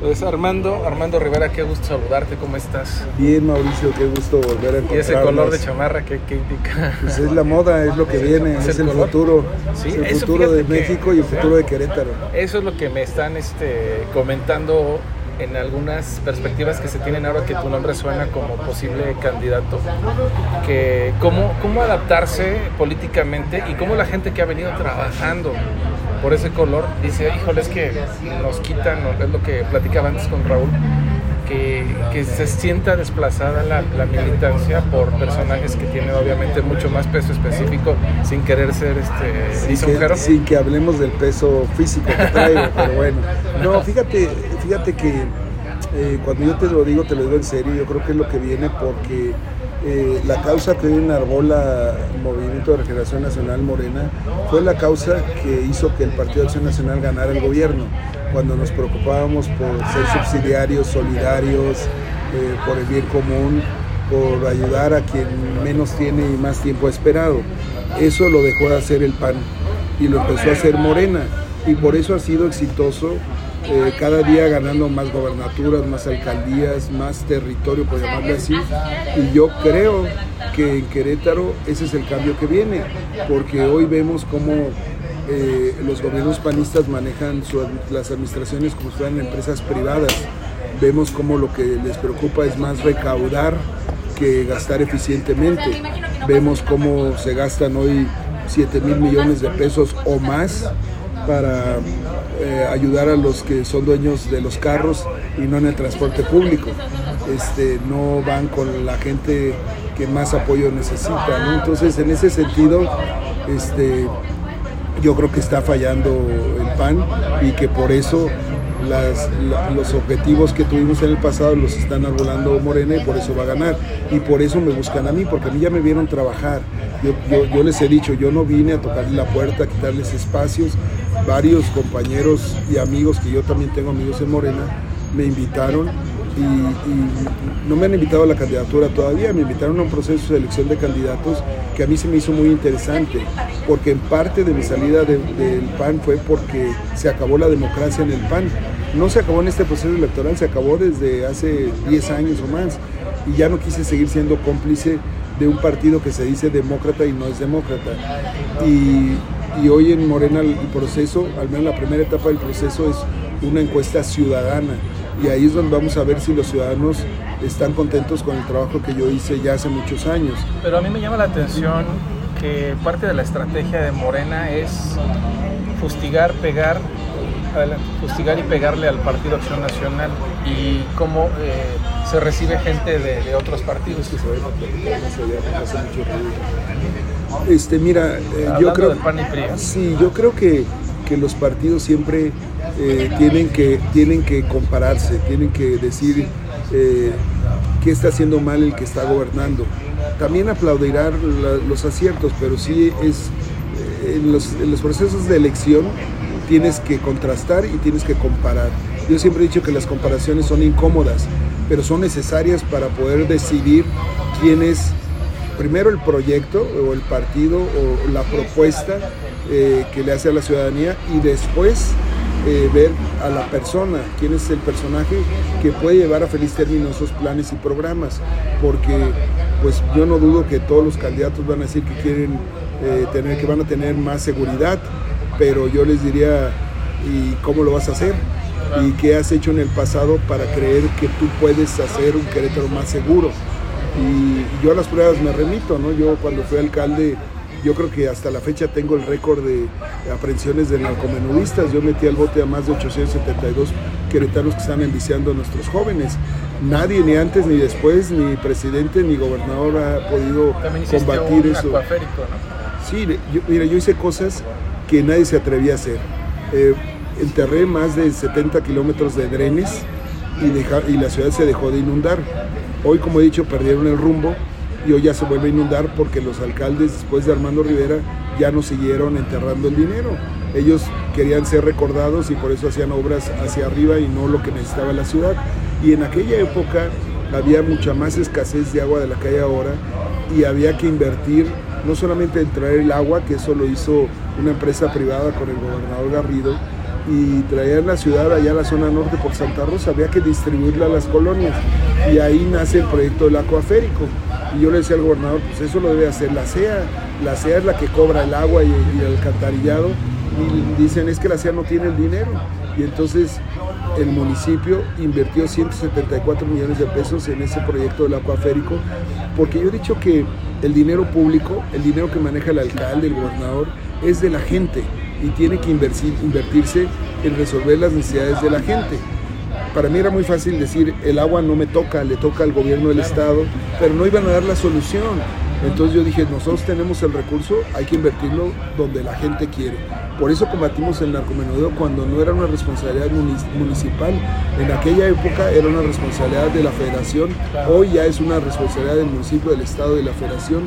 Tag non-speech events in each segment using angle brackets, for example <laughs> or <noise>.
Pues Armando, Armando Rivera, qué gusto saludarte, ¿cómo estás? Bien, Mauricio, qué gusto volver a encontrarnos. Y ese color de chamarra, ¿qué, qué indica? Pues es la moda, es lo que viene, es, el, futuro. Sí, es el eso futuro de que- México y el futuro de Querétaro. Eso es lo que me están este, comentando en algunas perspectivas que se tienen ahora que tu nombre suena como posible candidato, que cómo, cómo adaptarse políticamente y cómo la gente que ha venido trabajando por ese color dice, híjole, es que nos quitan, es lo que platicaba antes con Raúl, que, que se sienta desplazada la, la militancia por personajes que tienen obviamente mucho más peso específico sin querer ser este, Sin lisonjero. que, sin que hablemos del peso físico que traigo, <laughs> pero bueno. No, fíjate, fíjate que eh, cuando yo te lo digo, te lo digo en serio, yo creo que es lo que viene porque eh, la causa que hoy enarbola Movimiento de Regeneración Nacional Morena fue la causa que hizo que el Partido Acción Nacional ganara el gobierno, cuando nos preocupábamos por ser subsidiarios, solidarios, eh, por el bien común, por ayudar a quien menos tiene y más tiempo ha esperado. Eso lo dejó de hacer el PAN y lo empezó a hacer Morena y por eso ha sido exitoso eh, cada día ganando más gobernaturas, más alcaldías, más territorio, por llamarlo así. Y yo creo que en Querétaro ese es el cambio que viene, porque hoy vemos cómo eh, los gobiernos panistas manejan las administraciones como si fueran empresas privadas. Vemos cómo lo que les preocupa es más recaudar que gastar eficientemente. Vemos cómo se gastan hoy 7 mil millones de pesos o más para eh, ayudar a los que son dueños de los carros y no en el transporte público. Este, no van con la gente que más apoyo necesita. Entonces, en ese sentido, este, yo creo que está fallando el PAN y que por eso los objetivos que tuvimos en el pasado los están arbolando Morena y por eso va a ganar. Y por eso me buscan a mí, porque a mí ya me vieron trabajar. Yo, yo- yo les he dicho, yo no vine a tocarle la puerta, a quitarles espacios. Varios compañeros y amigos, que yo también tengo amigos en Morena, me invitaron y, no me han invitado a la candidatura todavía, me invitaron a un proceso de selección de candidatos que a mí se me hizo muy interesante, porque en parte de mi salida de- del PAN fue porque se acabó la democracia en el PAN. No se acabó en este proceso electoral, se acabó desde hace 10 años o más, y ya no quise seguir siendo cómplice de un partido que se dice demócrata y no es demócrata. Y, y hoy en Morena el proceso, al menos la primera etapa del proceso es una encuesta ciudadana y ahí es donde vamos a ver si los ciudadanos están contentos con el trabajo que yo hice ya hace muchos años. Pero a mí me llama la atención que parte de la estrategia de Morena es fustigar, pegar, fustigar y pegarle al Partido Acción Nacional y cómo eh, se recibe gente de, de otros partidos. Este, mira, eh, yo creo. Sí, yo creo que, que los partidos siempre eh, tienen, que, tienen que compararse, tienen que decir eh, qué está haciendo mal el que está gobernando. También aplaudirán la- los aciertos, pero sí es en los, en los procesos de elección tienes que contrastar y tienes que comparar. Yo siempre he dicho que las comparaciones son incómodas, pero son necesarias para poder decidir quién es primero el proyecto o el partido o la propuesta eh, que le hace a la ciudadanía y después eh, ver a la persona, quién es el personaje que puede llevar a feliz término esos planes y programas, porque pues yo no dudo que todos los candidatos van a decir que quieren eh, tener, que van a tener más seguridad, pero yo les diría, ¿y cómo lo vas a hacer? ¿Y qué has hecho en el pasado para creer que tú puedes hacer un Querétaro más seguro? Y yo a las pruebas me remito, ¿no? Yo cuando fui alcalde, yo creo que hasta la fecha tengo el récord de aprehensiones de narcomenudistas. Yo metí al bote a más de 872 queretanos que están enviciando a nuestros jóvenes. Nadie, ni antes ni después, ni presidente ni gobernador ha podido combatir un eso. ¿no? Sí, yo, mira, yo hice cosas que nadie se atrevía a hacer. Eh, enterré más de 70 kilómetros de drenes y, deja- y la ciudad se dejó de inundar. Hoy, como he dicho, perdieron el rumbo y hoy ya se vuelve a inundar porque los alcaldes, después de Armando Rivera, ya no siguieron enterrando el dinero. Ellos querían ser recordados y por eso hacían obras hacia arriba y no lo que necesitaba la ciudad. Y en aquella época había mucha más escasez de agua de la que hay ahora y había que invertir no solamente en traer el agua, que eso lo hizo una empresa privada con el gobernador Garrido, y traían la ciudad allá a la zona norte por Santa Rosa, había que distribuirla a las colonias. Y ahí nace el proyecto del acuaférico. Y yo le decía al gobernador, pues eso lo debe hacer la CEA, la CEA es la que cobra el agua y, y el alcantarillado. Y dicen es que la CEA no tiene el dinero y entonces el municipio invirtió 174 millones de pesos en ese proyecto del acuaférico, porque yo he dicho que el dinero público, el dinero que maneja el alcalde, el gobernador, es de la gente y tiene que invertirse en resolver las necesidades de la gente. Para mí era muy fácil decir, el agua no me toca, le toca al gobierno del estado, pero no iban a dar la solución. Entonces yo dije, nosotros tenemos el recurso, hay que invertirlo donde la gente quiere. Por eso combatimos el narcomenudeo cuando no era una responsabilidad municipal. En aquella época era una responsabilidad de la federación, hoy ya es una responsabilidad del municipio, del estado, de la federación.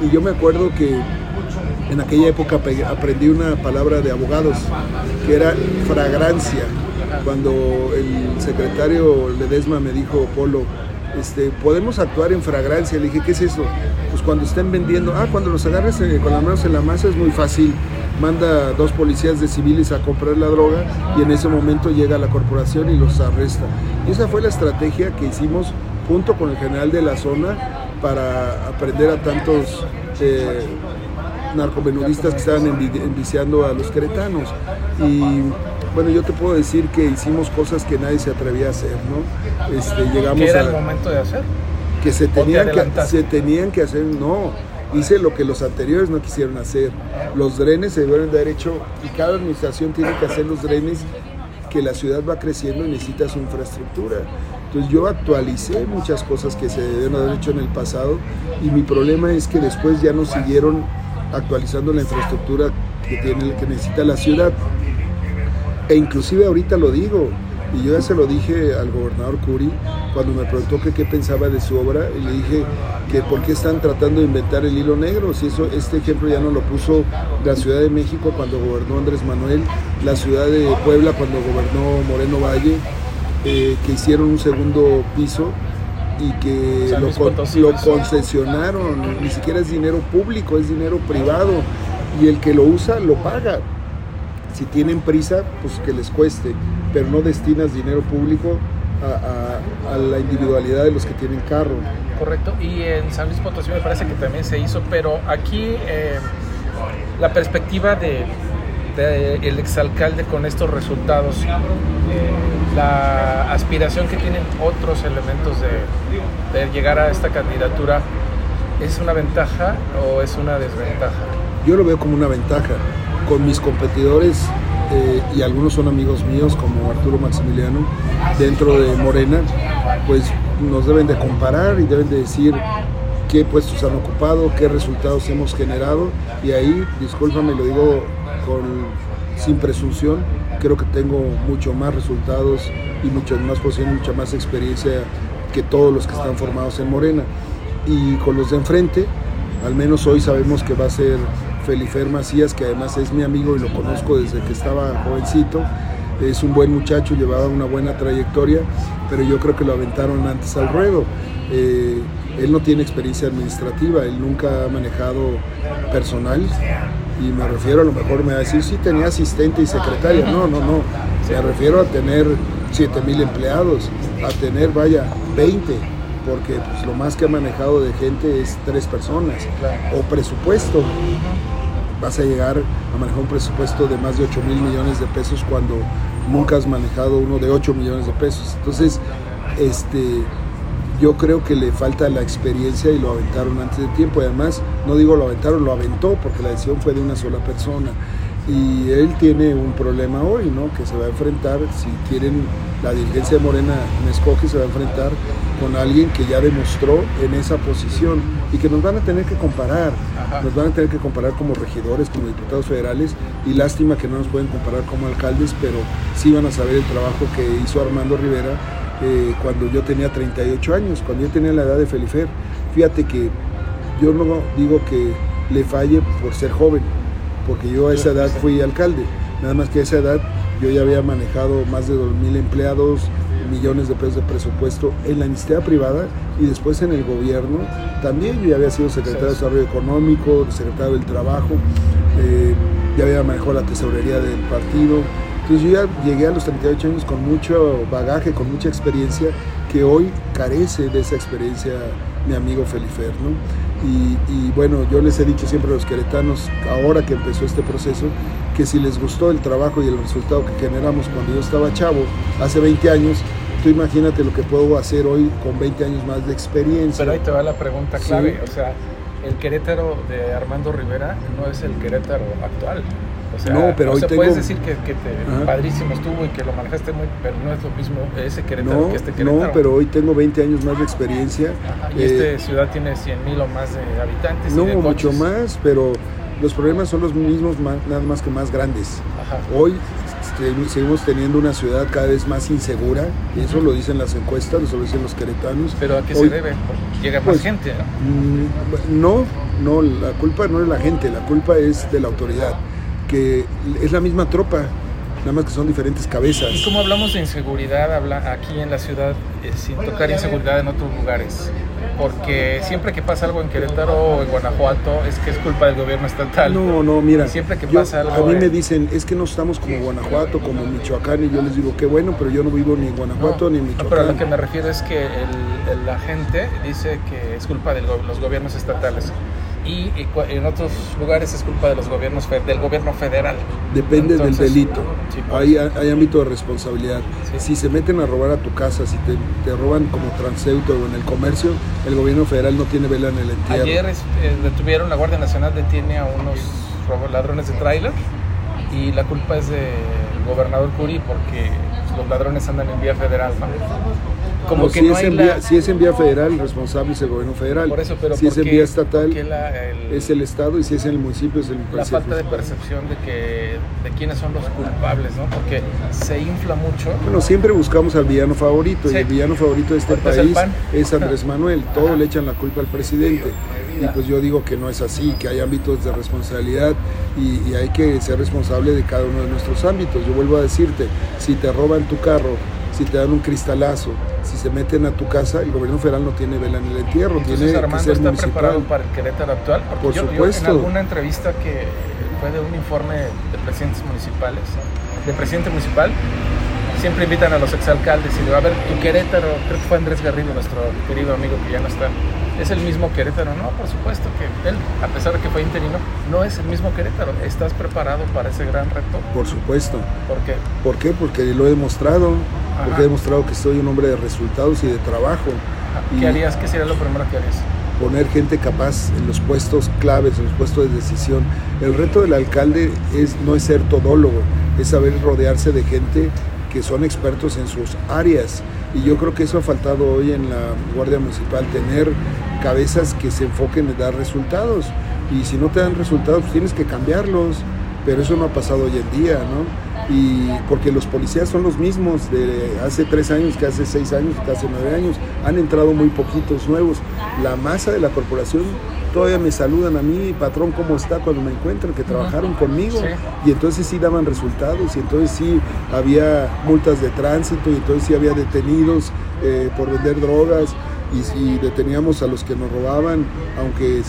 Y yo me acuerdo que en aquella época aprendí una palabra de abogados, que era fragrancia. Cuando el secretario Ledesma me dijo, Polo, este, podemos actuar en fragrancia. Le dije, ¿qué es eso? Pues cuando estén vendiendo, ah, cuando los agarres eh, con las manos en la masa es muy fácil. Manda dos policías de civiles a comprar la droga y en ese momento llega la corporación y los arresta. Y esa fue la estrategia que hicimos junto con el general de la zona para aprender a tantos eh, narcomenudistas que estaban enviciando a los queretanos. Y bueno, yo te puedo decir que hicimos cosas que nadie se atrevía a hacer, ¿no? Este, llegamos ¿Qué era el momento de hacer? Que se tenían que, se tenían que hacer, no, hice lo que los anteriores no quisieron hacer. Los drenes se deben de haber hecho y cada administración tiene que hacer los drenes que la ciudad va creciendo y necesita su infraestructura. Entonces yo actualicé muchas cosas que se deben haber hecho en el pasado y mi problema es que después ya no siguieron actualizando la infraestructura que, tiene, que necesita la ciudad. E inclusive ahorita lo digo, y yo ya se lo dije al gobernador Curi cuando me preguntó qué pensaba de su obra, y le dije que por qué están tratando de inventar el hilo negro, si eso, este ejemplo ya no lo puso la Ciudad de México cuando gobernó Andrés Manuel, la ciudad de Puebla cuando gobernó Moreno Valle, eh, que hicieron un segundo piso y que lo, lo concesionaron, ni siquiera es dinero público, es dinero privado y el que lo usa lo paga. Si tienen prisa, pues que les cueste, pero no destinas dinero público a, la individualidad de los que tienen carro. Correcto, y en San Luis Potosí me parece que también se hizo, pero aquí eh, la perspectiva de, el exalcalde con estos resultados, la aspiración que tienen otros elementos de, llegar a esta candidatura, ¿es una ventaja o es una desventaja? Yo lo veo como una ventaja con mis competidores eh, y algunos son amigos míos como Arturo Maximiliano dentro de Morena, pues nos deben de comparar y deben de decir qué puestos han ocupado, qué resultados hemos generado y ahí, discúlpame, lo digo con, sin presunción, creo que tengo mucho más resultados y mucho más posición, mucha más experiencia que todos los que están formados en Morena. Y con los de enfrente, al menos hoy sabemos que va a ser Felifer Macías, que además es mi amigo y lo conozco desde que estaba jovencito. Es un buen muchacho, llevaba una buena trayectoria, pero yo creo que lo aventaron antes al ruedo. Eh, él no tiene experiencia administrativa, él nunca ha manejado personal y me refiero a lo mejor me va a decir, sí, tenía asistente y secretaria. No, no, no. Me refiero a tener 7 mil empleados, a tener, vaya, 20, porque pues, lo más que ha manejado de gente es tres personas. O presupuesto vas a llegar a manejar un presupuesto de más de 8 mil millones de pesos cuando nunca has manejado uno de 8 millones de pesos. Entonces, este, yo creo que le falta la experiencia y lo aventaron antes de tiempo. Además, no digo lo aventaron, lo aventó porque la decisión fue de una sola persona. Y él tiene un problema hoy, ¿no? Que se va a enfrentar, si quieren, la dirigencia de Morena me escoge, se va a enfrentar con alguien que ya demostró en esa posición y que nos van a tener que comparar, nos van a tener que comparar como regidores, como diputados federales y lástima que no nos pueden comparar como alcaldes, pero sí van a saber el trabajo que hizo Armando Rivera eh, cuando yo tenía 38 años, cuando yo tenía la edad de Felifer. Fíjate que yo no digo que le falle por ser joven, porque yo a esa edad fui alcalde, nada más que a esa edad yo ya había manejado más de 2.000 empleados, millones de pesos de presupuesto en la iniciativa privada y después en el gobierno. También yo ya había sido secretario de Desarrollo Económico, secretario del Trabajo, eh, ya había manejado la tesorería del partido. Entonces yo ya llegué a los 38 años con mucho bagaje, con mucha experiencia, que hoy carece de esa experiencia mi amigo Felifer, ¿no? Y, y, bueno, yo les he dicho siempre a los queretanos, ahora que empezó este proceso, que si les gustó el trabajo y el resultado que generamos cuando yo estaba chavo, hace 20 años, tú imagínate lo que puedo hacer hoy con 20 años más de experiencia. Pero ahí te va la pregunta clave, sí. o sea, el Querétaro de Armando Rivera no es el Querétaro actual. O sea, no, pero hoy sea, tengo... puedes decir que, que te, padrísimo estuvo y que lo manejaste muy, pero no es lo mismo ese Querétaro no, que este Querétaro. No, pero hoy tengo 20 años más de experiencia. Ajá, y eh, esta ciudad tiene 100 mil o más de habitantes. No, y de mucho más, pero los problemas son los mismos, más, nada más que más grandes. Ajá. Hoy seguimos teniendo una ciudad cada vez más insegura, y eso lo dicen las encuestas, eso lo dicen los queretanos. ¿Pero a qué Hoy, se debe? Llega pues, más gente, ¿no? No, no, la culpa no es la gente, la culpa es de la autoridad, que es la misma tropa, nada más que son diferentes cabezas. ¿Y cómo hablamos de inseguridad habla aquí en la ciudad eh, sin tocar inseguridad en otros lugares? Porque siempre que pasa algo en Querétaro o en Guanajuato es que es culpa del gobierno estatal. No, no, mira. Y siempre que yo, pasa algo. A mí eh, me dicen, es que no estamos como Guanajuato, como Michoacán, y yo les digo, qué bueno, pero yo no vivo ni en Guanajuato no, ni en Michoacán. No, pero a lo que me refiero es que el, el, la gente dice que es culpa de los gobiernos estatales y en otros lugares es culpa de los gobiernos del gobierno federal. Depende Entonces, del delito. Sí, pues. hay, hay, ámbito de responsabilidad. Sí. Si se meten a robar a tu casa, si te, te, roban como transeúnte o en el comercio, el gobierno federal no tiene vela en el entierro. Ayer eh, detuvieron, la Guardia Nacional detiene a unos ladrones de tráiler y la culpa es del gobernador Curi porque los ladrones andan en vía federal, ¿no? Como no, que si, no es en vía, la... si es en vía federal, el responsable es el gobierno federal. Por eso, pero si es en vía estatal, la, el, es el Estado y si es en el municipio es el La falta de percepción de que de quiénes son los culpables, ¿no? Porque se infla mucho. Bueno, siempre buscamos al villano favorito Sí. y el villano favorito de este es país es Andrés Manuel. Todo le echan la culpa al presidente. Y pues yo digo que no es así, que hay ámbitos de responsabilidad y, y hay que ser responsable de cada uno de nuestros ámbitos. Yo vuelvo a decirte, si te roban tu carro, si te dan un cristalazo, si se meten a tu casa, el gobierno federal no tiene vela en el entierro, Entonces tiene que Armando ser está municipal. preparado para el Querétaro actual. Porque Por yo, yo supuesto. en alguna entrevista que fue de un informe de presidentes municipales, de presidente municipal, siempre invitan a los exalcaldes y le va a ver tu Querétaro, creo que fue Andrés Garrido, nuestro querido amigo que ya no está. ¿Es el mismo Querétaro? No, por supuesto que él, a pesar de que fue interino, no es el mismo Querétaro. ¿Estás preparado para ese gran reto? Por supuesto. ¿Por qué? ¿Por qué? Porque lo he demostrado, Ajá. porque he demostrado que soy un hombre de resultados y de trabajo. ¿Qué harías? ¿Qué sería lo primero que harías? Poner gente capaz en los puestos claves, en los puestos de decisión. El reto del alcalde es no es ser todólogo, es saber rodearse de gente que son expertos en sus áreas. Y yo creo que eso ha faltado hoy en la Guardia Municipal, tener cabezas que se enfoquen en dar resultados. Y si no te dan resultados, pues tienes que cambiarlos. Pero eso no ha pasado hoy en día, ¿no? Y porque los policías son los mismos de hace tres años, que hace seis años, que hace nueve años. Han entrado muy poquitos nuevos. La masa de la corporación todavía me saludan a mí, patrón, ¿cómo está? Cuando me encuentran, que trabajaron conmigo. Sí. Y entonces sí daban resultados, y entonces sí había multas de tránsito, y entonces sí había detenidos eh, por vender drogas, y, y, deteníamos a los que nos robaban, aunque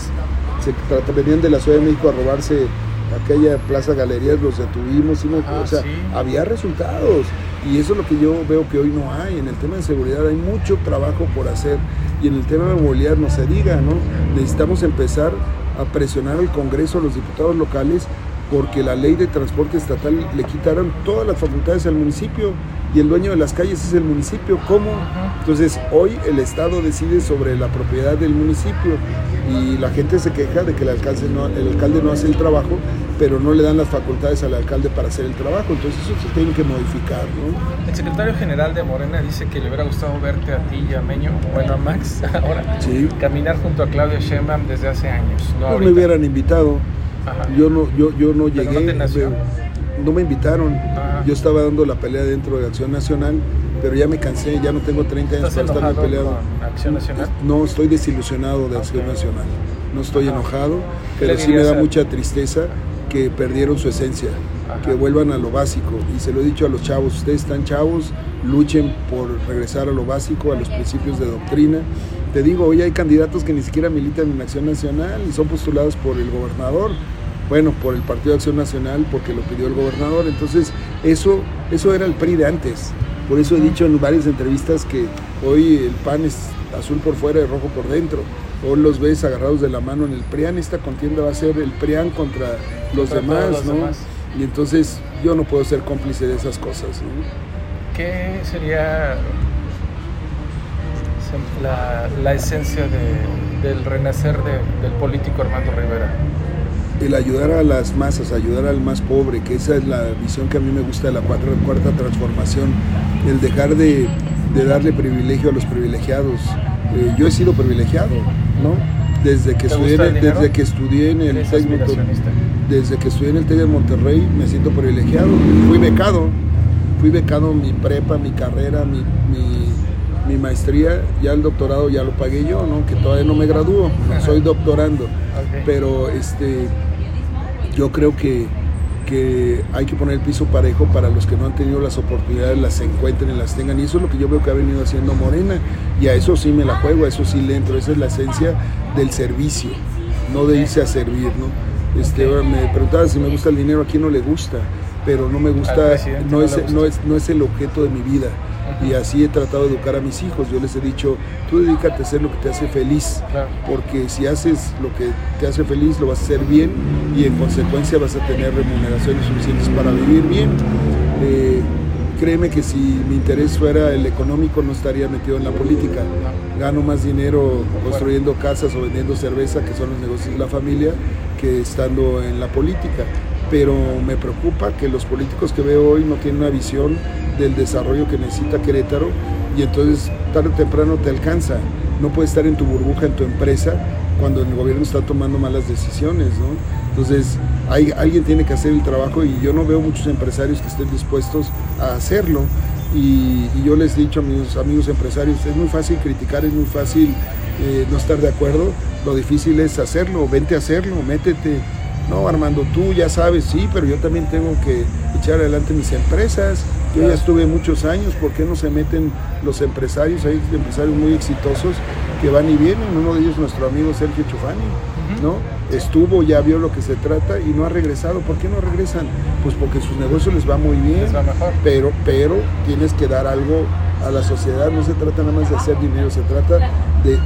se venían de la Ciudad de México a robarse aquella Plaza Galerías, los detuvimos, y no, Ah, o sea, sí. había resultados. Y eso es lo que yo veo que hoy no hay. En el tema de seguridad hay mucho trabajo por hacer. Y en el tema de movilidad no se diga, ¿no? Necesitamos empezar a presionar al Congreso, a los diputados locales, porque la ley de transporte estatal le quitaron todas las facultades al municipio y el dueño de las calles es el municipio. ¿Cómo? Entonces hoy el Estado decide sobre la propiedad del municipio y la gente se queja de que el alcalde no, el alcalde no hace el trabajo, pero no le dan las facultades al alcalde para hacer el trabajo. Entonces eso se tiene que modificar, ¿no? El secretario general de Morena dice que le hubiera gustado verte a ti y a Meño, bueno a Max <laughs> ahora, Sí. caminar junto a Claudio Sheinbaum desde hace años. No Pues me hubieran invitado. Ajá. Yo no, yo, yo no llegué. no te nació. me- no me invitaron. Ajá. Yo estaba dando la pelea dentro de Acción Nacional, pero ya me cansé, ya no tengo 30 años ¿Estás para estarme enojado peleando. con Acción Nacional? No, estoy desilusionado de Acción. Nacional. No estoy Ajá. enojado, ¿Qué pero sí me da mucha tristeza que perdieron su esencia. Que vuelvan a lo básico. Y se lo he dicho a los chavos, ustedes están chavos, luchen por regresar a lo básico, a los principios de doctrina. Te digo, hoy hay candidatos que ni siquiera militan en Acción Nacional y son postulados por el gobernador. Bueno, por el Partido de Acción Nacional, porque lo pidió el gobernador. Entonces, eso, eso era el PRI de antes. Por eso he dicho en varias entrevistas que hoy el PAN es azul por fuera y rojo por dentro. Hoy los ves agarrados de la mano en el PRIAN. Esta contienda va a ser el PRIAN contra los demás, ¿no? Y entonces yo no puedo ser cómplice de esas cosas. ¿Qué sería la, esencia del renacer del político Armando Rivera? El ayudar a las masas, ayudar al más pobre, que esa es la visión que a mí me gusta de la cuarta, cuarta transformación, el dejar de, darle privilegio a los privilegiados. Eh, yo he sido privilegiado, ¿no? Desde que, estudié, desde que estudié en el TEC desde que estudié en el TEC de Monterrey me siento privilegiado. Fui becado, fui becado mi prepa, mi carrera, mi, mi, maestría, ya el doctorado ya lo pagué yo, ¿no? Que todavía no me gradúo, soy doctorando. Pero este yo creo que, que hay que poner el piso parejo para los que no han tenido las oportunidades, las encuentren y las tengan. Y eso es lo que yo veo que ha venido haciendo Morena. Y a eso sí me la juego, a eso sí le entro. Esa es la esencia del servicio, no de irse a servir, ¿no? Este, me preguntaba si me gusta el dinero, a quién no le gusta, pero no me gusta, no, es, no, es, no es el objeto de mi vida. Y así he tratado de educar a mis hijos. Yo les he dicho, tú dedícate a hacer lo que te hace feliz, porque si haces lo que te hace feliz, lo vas a hacer bien y en consecuencia vas a tener remuneraciones suficientes para vivir bien. Eh, créeme que si mi interés fuera el económico no estaría metido en la política. Gano más dinero construyendo casas o vendiendo cerveza, que son los negocios de la familia, que estando en la política. Pero me preocupa que los políticos que veo hoy no tienen una visión del desarrollo que necesita Querétaro y entonces tarde o temprano te alcanza. No puedes estar en tu burbuja, en tu empresa, cuando el gobierno está tomando malas decisiones, ¿no? Entonces, hay, alguien tiene que hacer el trabajo y yo no veo muchos empresarios que estén dispuestos a hacerlo. Y, yo les he dicho a mis amigos empresarios, es muy fácil criticar, es muy fácil eh, no estar de acuerdo, lo difícil es hacerlo, vente a hacerlo, métete. No, Armando, tú ya sabes, sí, pero yo también tengo que echar adelante mis empresas. Yo ya estuve muchos años, ¿por qué no se meten los empresarios? Hay empresarios muy exitosos que van y vienen, uno de ellos nuestro amigo Sergio Chufani, ¿no? Estuvo, ya vio lo que se trata y no ha regresado. ¿Por qué no regresan? Pues porque sus negocios les va muy bien, pero pero tienes que dar algo a la sociedad, no se trata nada más de hacer dinero, se trata de,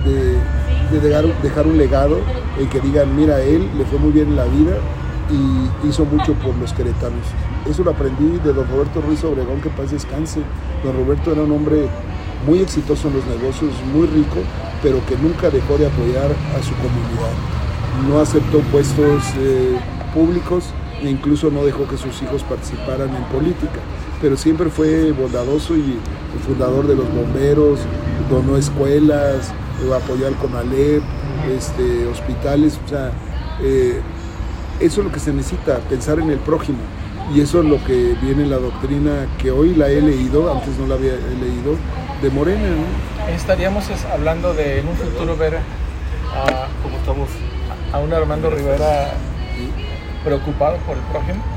dejar, un legado en que digan, mira, él le fue muy bien en la vida y hizo mucho por los queretanos. Eso lo aprendí de don Roberto Ruiz Obregón, que paz descanse. Don Roberto era un hombre muy exitoso en los negocios, muy rico, pero que nunca dejó de apoyar a su comunidad. No aceptó puestos eh, públicos e incluso no dejó que sus hijos participaran en política, pero siempre fue bondadoso y el fundador de los bomberos, donó escuelas, apoyó al CONALEP, este, hospitales, o sea, eh, eso es lo que se necesita, pensar en el prójimo. Y eso es lo que viene en la doctrina que hoy la he leído, antes no la había leído, de Morena. Estaríamos hablando de en un futuro ver a, como estamos, a un Armando Rivera preocupado por el prójimo.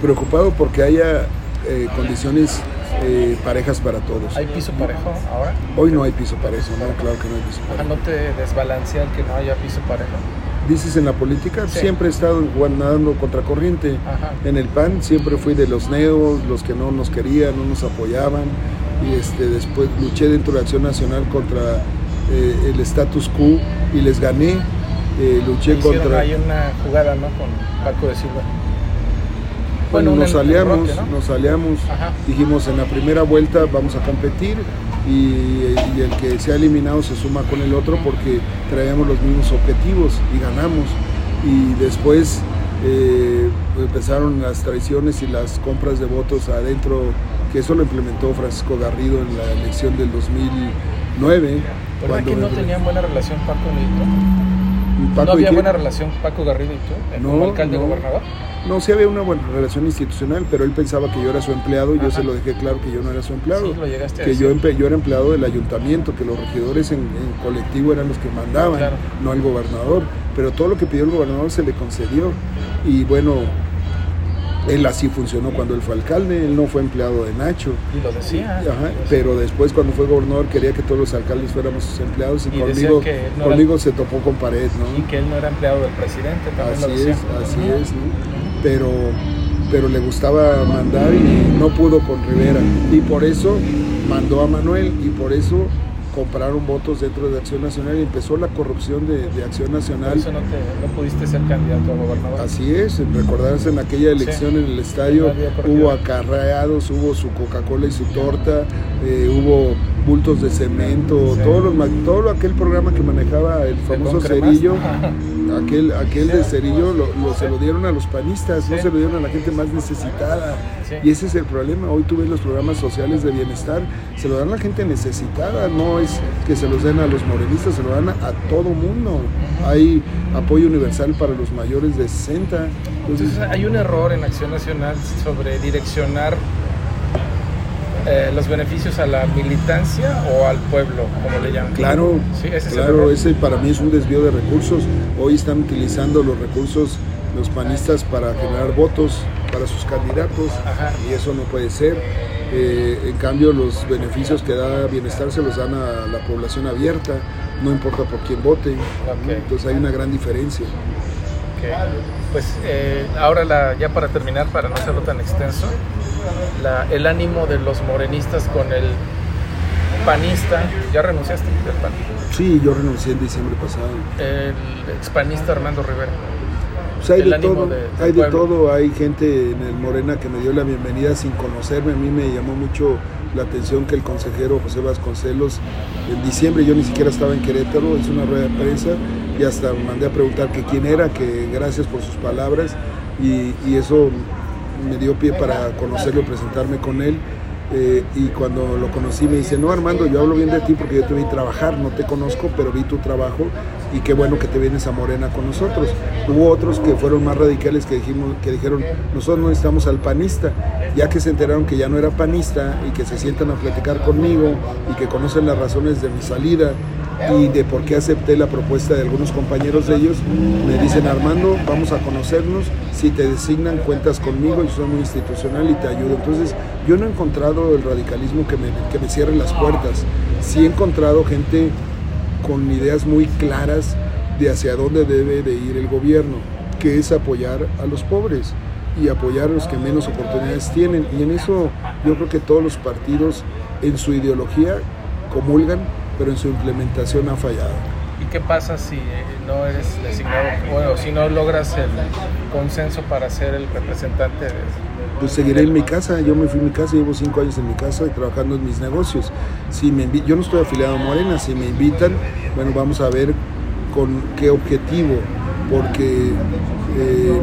Preocupado porque haya eh, condiciones eh, parejas para todos. ¿Hay piso parejo ahora? Hoy no hay piso parejo, no, claro que no hay piso parejo. ¿No te desbalancea el que no haya piso parejo? dices en la política, siempre he estado nadando contracorriente. En el PAN siempre fui de los neos, los que no nos querían, no nos apoyaban. Y este, después luché dentro de Acción Nacional contra eh, el status quo y les gané. Eh, luché contra. Hay una jugada ¿no? con Paco de Silva. Bueno, nos aliamos, nos aliamos, dijimos en la primera vuelta vamos a competir y, el que se ha eliminado se suma con el otro porque traíamos los mismos objetivos y ganamos. Y después eh, empezaron las traiciones y las compras de votos adentro, que eso lo implementó Francisco Garrido en la elección del 2009. ¿Verdad que no tenían buena relación Paco y ¿No había buena relación Paco Garrido y tú, como alcalde gobernador? No, sí había una buena relación institucional, pero él pensaba que yo era su empleado y yo se lo dejé claro que yo no era su empleado. que yo, yo, era empleado del ayuntamiento, que los regidores en, colectivo eran los que mandaban, no el gobernador. Pero todo lo que pidió el gobernador se le concedió. Y bueno, Él así funcionó cuando él fue alcalde, él no fue empleado de Nacho. Y lo decía. Ajá, pero después cuando fue gobernador quería que todos los alcaldes fuéramos sus empleados y, Y conmigo, que no conmigo era- se topó con pared, Y ¿no? que él no era empleado del presidente, también Así lo decía. es, así es, ¿no? Pero, pero le gustaba mandar y no pudo con Rivera. Y por eso mandó a Manuel y por eso compraron votos dentro de Acción Nacional y empezó la corrupción de, de Acción Por Nacional. eso no, te, no pudiste ser candidato a gobernador. Así es, recordarse en aquella elección Sí. en el estadio No por hubo acarreados, hubo su Coca-Cola y su torta, eh, hubo bultos de cemento, Sí. todos los todo aquel programa que manejaba el famoso cerillo, aquel, aquel de cerillo lo, lo- se lo dieron a los panistas, no se lo dieron a la gente más necesitada. Sí. Y ese es el problema. Hoy tú ves los programas sociales de bienestar, se lo dan a la gente necesitada, no es que se los den a los morenistas, se lo dan a, todo mundo. Hay apoyo universal para los mayores de 60. Entonces, Entonces hay un error en Acción Nacional sobre direccionar eh, los beneficios a la militancia o al pueblo, como le llaman. Claro, Sí, ese claro, ese para mí es un desvío de recursos. Hoy están utilizando los recursos los panistas para generar votos para sus candidatos Ajá. y eso no puede ser. Eh, en cambio, los beneficios que da bienestar se los dan a la población abierta, no importa por quién vote. ¿no? Ok. Entonces hay una gran diferencia. Pues eh, ahora la, ya para terminar, para no hacerlo tan extenso, la- el ánimo de los morenistas con el panista, ya renunciaste del PAN, Sí, yo renuncié en diciembre pasado. el expanista Armando Rivera. Pues hay El de todo, de- hay de pueblo. todo, hay gente en el Morena que me dio la bienvenida sin conocerme, a mí me llamó mucho la atención que el consejero José Vasconcelos en diciembre yo ni siquiera estaba en Querétaro, hizo una rueda de prensa y hasta mandé a preguntar que quién era, que gracias por sus palabras y, y eso me dio pie para conocerlo, presentarme con él. Eh, y cuando lo conocí me dice, no Armando, yo hablo bien de ti porque yo te vi trabajar, no te conozco, pero vi tu trabajo y qué bueno que te vienes a Morena con nosotros. Hubo otros que fueron más radicales que, dijimos, que dijeron, nosotros no necesitamos al panista, ya que se enteraron que ya no era panista y que se sientan a platicar conmigo y que conocen las razones de mi salida y de por qué acepté la propuesta de algunos compañeros de ellos, me dicen Armando, vamos a conocernos, si te designan cuentas conmigo, yo soy muy institucional y te ayudo. Entonces yo no he encontrado el radicalismo que me, que me cierre las puertas, sí he encontrado gente con ideas muy claras de hacia dónde debe de ir el gobierno, que es apoyar a los pobres y apoyar a los que menos oportunidades tienen. Y en eso yo creo que todos los partidos en su ideología comulgan, pero en su implementación ha fallado. ¿Y qué pasa si eh, no eres designado, bueno, si no logras el consenso para ser el representante de... Pues seguiré en mi casa, yo me fui a mi casa, llevo cinco años en mi casa y trabajando en mis negocios. Si me yo no estoy afiliado a Morena, si me invitan, bueno, vamos a ver con qué objetivo, porque eh,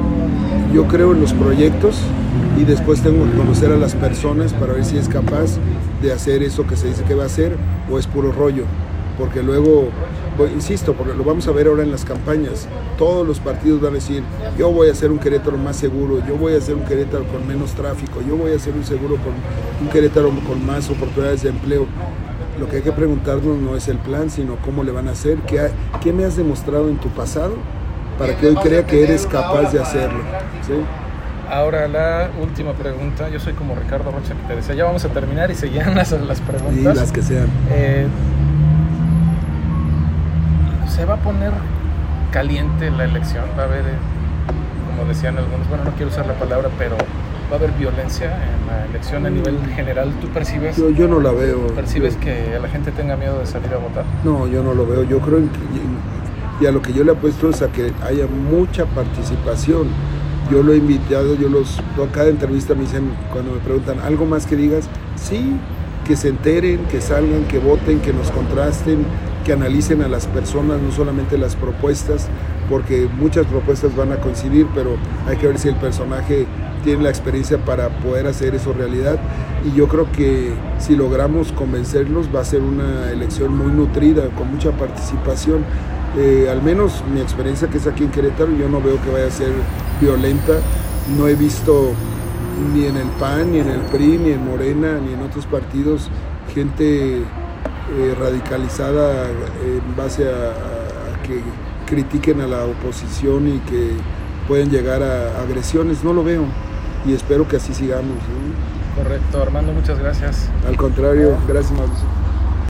yo creo en los proyectos y después tengo que conocer a las personas para ver si es capaz de hacer eso que se dice que va a hacer o es puro rollo. Porque luego, pues, insisto, porque lo vamos a ver ahora en las campañas, todos los partidos van a decir, yo voy a hacer un Querétaro más seguro, yo voy a hacer un Querétaro con menos tráfico, yo voy a hacer un seguro con un Querétaro con más oportunidades de empleo. Lo que hay que preguntarnos no es el plan, sino cómo le van a hacer, qué, qué me has demostrado en tu pasado para que hoy crea que eres capaz de hacerlo. ¿sí? Ahora la última pregunta, yo soy como Ricardo Rocha que te decía, ya vamos a terminar y seguían <laughs> las, las Y preguntas. las que sean. Eh, se va a poner caliente la elección, va a haber, eh, como decían algunos, bueno, no quiero usar la palabra, pero va a haber violencia en la elección a nivel general. ¿Tú percibes, Yo, yo no la veo. percibes Yo- que la gente tenga miedo de salir a votar? No, yo no lo veo. Yo creo en que- y a lo que yo le apuesto es a que haya mucha participación. Yo lo he invitado, yo los a cada entrevista me dicen cuando me preguntan algo más que digas, sí, que se enteren, que salgan, que voten, que nos contrasten, que analicen a las personas, no solamente las propuestas, porque muchas propuestas van a coincidir, pero hay que ver si el personaje tiene la experiencia para poder hacer eso realidad. Y yo creo que si logramos convencerlos va a ser una elección muy nutrida, con mucha participación. Eh, al menos mi experiencia que es aquí en Querétaro, yo no veo que vaya a ser violenta. No he visto ni en el PAN, ni en el PRI, ni en Morena, ni en otros partidos gente eh, radicalizada en base a, a que critiquen a la oposición y que pueden llegar a agresiones. No lo veo. y espero que así sigamos. ¿no? Correcto, Armando, muchas gracias. Al contrario, gracias Mauricio.